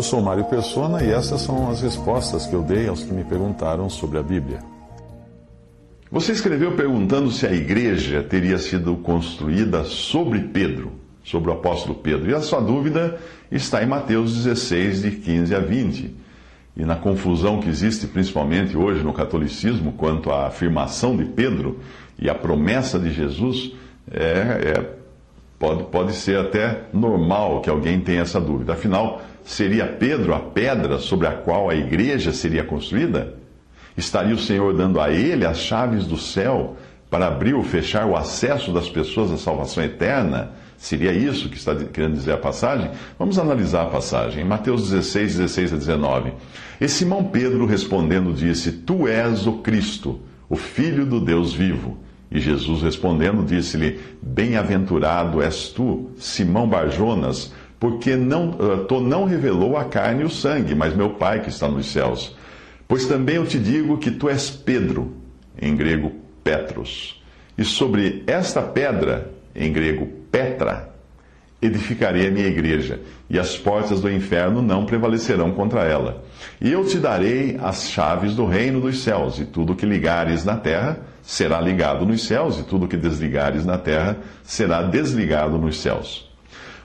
Eu sou Mário Persona e essas são as respostas que eu dei aos que me perguntaram sobre a Bíblia. Você escreveu perguntando se a igreja teria sido construída sobre Pedro, sobre o apóstolo Pedro. E a sua dúvida está em Mateus 16, de 15 a 20. E na confusão que existe, principalmente hoje no catolicismo, quanto à afirmação de Pedro e à promessa de Jesus, é, é, pode, pode ser até normal que alguém tenha essa dúvida. Afinal, seria Pedro a pedra sobre a qual a igreja seria construída? Estaria o Senhor dando a ele as chaves do céu para abrir ou fechar o acesso das pessoas à salvação eterna? Seria isso que está querendo dizer a passagem? Vamos analisar a passagem. Em Mateus 16, 16 a 19. E Simão Pedro respondendo disse: Tu és o Cristo, o Filho do Deus vivo. E Jesus respondendo disse-lhe: Bem-aventurado és tu, Simão Barjonas, porque não, tu não revelou a carne e o sangue, mas meu Pai que está nos céus. Pois também eu te digo que tu és Pedro, em grego Petros, e sobre esta pedra, em grego Petra, edificarei a minha igreja, e as portas do inferno não prevalecerão contra ela. E eu te darei as chaves do reino dos céus, e tudo que ligares na terra será ligado nos céus, e tudo que desligares na terra será desligado nos céus.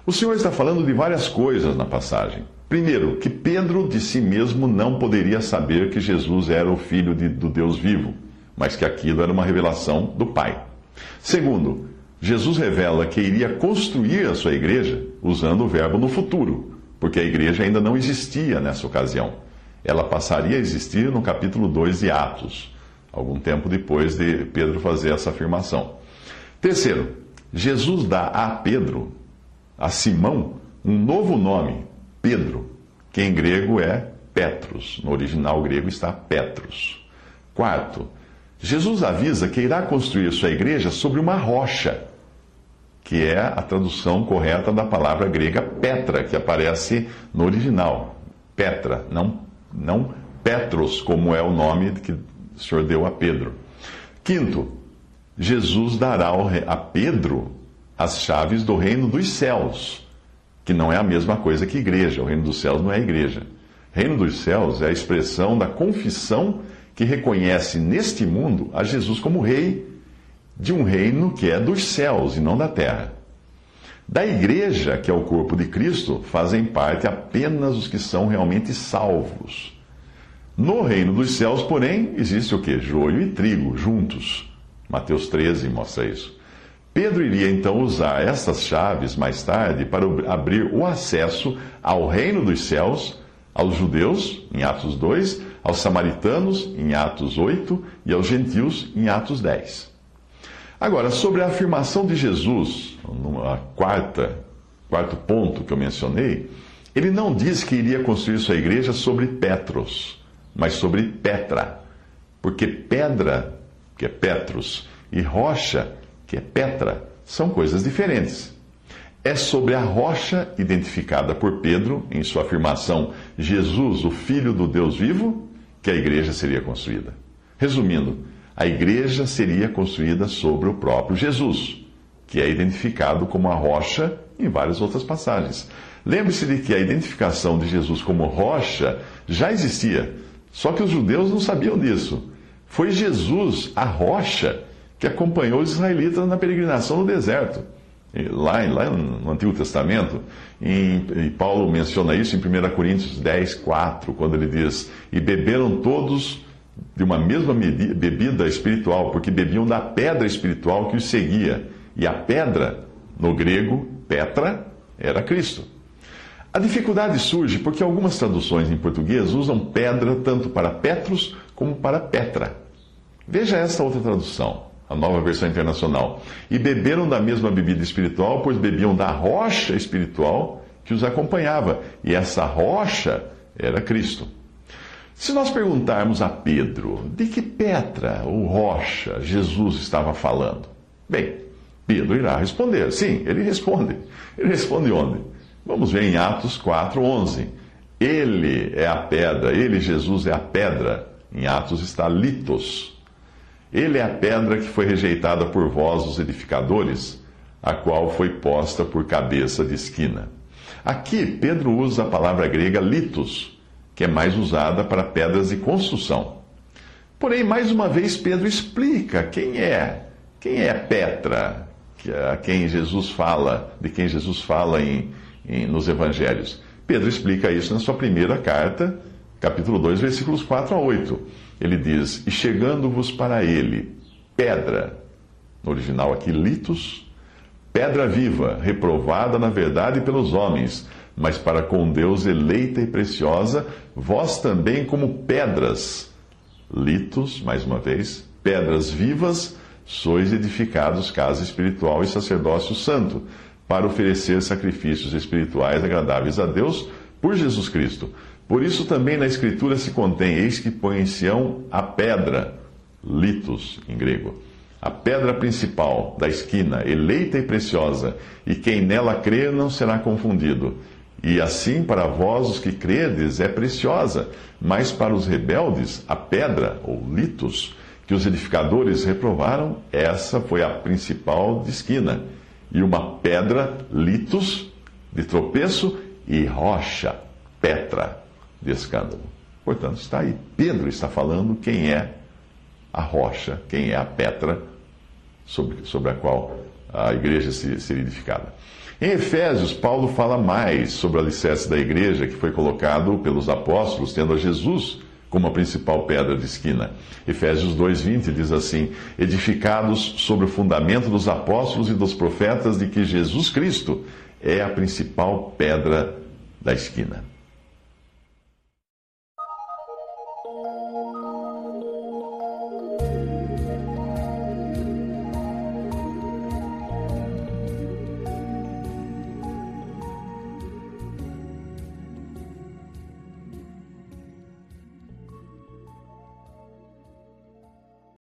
O Senhor está falando de várias coisas na passagem. Primeiro, que Pedro de si mesmo não poderia saber que Jesus era o Filho de, do Deus vivo, mas que aquilo era uma revelação do Pai. Segundo, Jesus revela que iria construir a sua igreja usando o verbo no futuro, porque a igreja ainda não existia nessa ocasião. Ela passaria a existir no capítulo 2 de Atos, algum tempo depois de Pedro fazer essa afirmação. Terceiro, Jesus dá a Pedro, a Simão, um novo nome, Pedro, que em grego é Petros. No original grego está Petros. Quarto, Jesus avisa que irá construir sua igreja sobre uma rocha, que é a tradução correta da palavra grega Petra, que aparece no original. Petra, não, não Petros, como é o nome que o Senhor deu a Pedro. Quinto, Jesus dará a Pedro as chaves do reino dos céus que não é a mesma coisa que igreja. O reino dos céus não é igreja. Reino dos céus é a expressão da confissão que reconhece neste mundo a Jesus como rei de um reino que é dos céus e não da terra. Da igreja, que é o corpo de Cristo, fazem parte apenas os que são realmente salvos. No reino dos céus, porém, existe o que? Joio e trigo juntos. Mateus 13 mostra isso. Pedro iria então usar essas chaves mais tarde para abrir o acesso ao reino dos céus aos judeus, em Atos 2, aos samaritanos, em Atos 8, e aos gentios, em Atos 10. Agora, sobre a afirmação de Jesus, no quarto ponto que eu mencionei, ele não diz que iria construir sua igreja sobre Petros, mas sobre Petra. Porque pedra, que é Petros, e rocha, que é Petra, são coisas diferentes. É sobre a rocha identificada por Pedro em sua afirmação Jesus, o Filho do Deus vivo, que a igreja seria construída. Resumindo, a igreja seria construída sobre o próprio Jesus, que é identificado como a rocha em várias outras passagens. Lembre-se de que a identificação de Jesus como rocha já existia, só que os judeus não sabiam disso. Foi Jesus, a rocha, que acompanhou os israelitas na peregrinação no deserto. Lá, lá no Antigo Testamento, e Paulo menciona isso em 1 Coríntios 10, 4, quando ele diz: E beberam todos de uma mesma bebida espiritual, porque bebiam da pedra espiritual que os seguia. E a pedra, no grego, Petra, era Cristo. A dificuldade surge porque algumas traduções em português usam pedra tanto para Petros como para Petra. Veja esta outra tradução. A nova versão internacional. E beberam da mesma bebida espiritual, pois bebiam da rocha espiritual que os acompanhava. E essa rocha era Cristo. Se nós perguntarmos a Pedro de que pedra ou rocha Jesus estava falando, bem, Pedro irá responder. Sim, ele responde. Ele responde onde? Vamos ver em Atos 4, 11. Ele é a pedra, ele, Jesus, é a pedra. Em Atos está litos. Ele é a pedra que foi rejeitada por vós, os edificadores, a qual foi posta por cabeça de esquina. Aqui, Pedro usa a palavra grega litos, que é mais usada para pedras de construção. Porém, mais uma vez, Pedro explica quem é, quem é Petra, a quem Jesus fala, de quem Jesus fala em, em, nos evangelhos. Pedro explica isso na sua primeira carta, capítulo 2, versículos 4 a 8. Ele diz: E chegando-vos para ele, pedra, no original aqui, litos, pedra viva, reprovada na verdade pelos homens, mas para com Deus eleita e preciosa, vós também, como pedras, litos, mais uma vez, pedras vivas, sois edificados casa espiritual e sacerdócio santo para oferecer sacrifícios espirituais agradáveis a Deus por Jesus Cristo. Por isso também na Escritura se contém: Eis que põe em Sião a pedra, litos em grego, a pedra principal da esquina, eleita e preciosa, e quem nela crê não será confundido. E assim para vós os que credes é preciosa, mas para os rebeldes a pedra, ou litos, que os edificadores reprovaram, essa foi a principal de esquina e uma pedra, litos, de tropeço, e rocha, petra, de escândalo. Portanto, está aí. Pedro está falando quem é a rocha, quem é a petra sobre, sobre a qual a igreja seria edificada. Em Efésios, Paulo fala mais sobre o alicerce da igreja que foi colocado pelos apóstolos, tendo a Jesus como a principal pedra de esquina. Efésios 2:20 diz assim: edificados sobre o fundamento dos apóstolos e dos profetas de que Jesus Cristo é a principal pedra da esquina.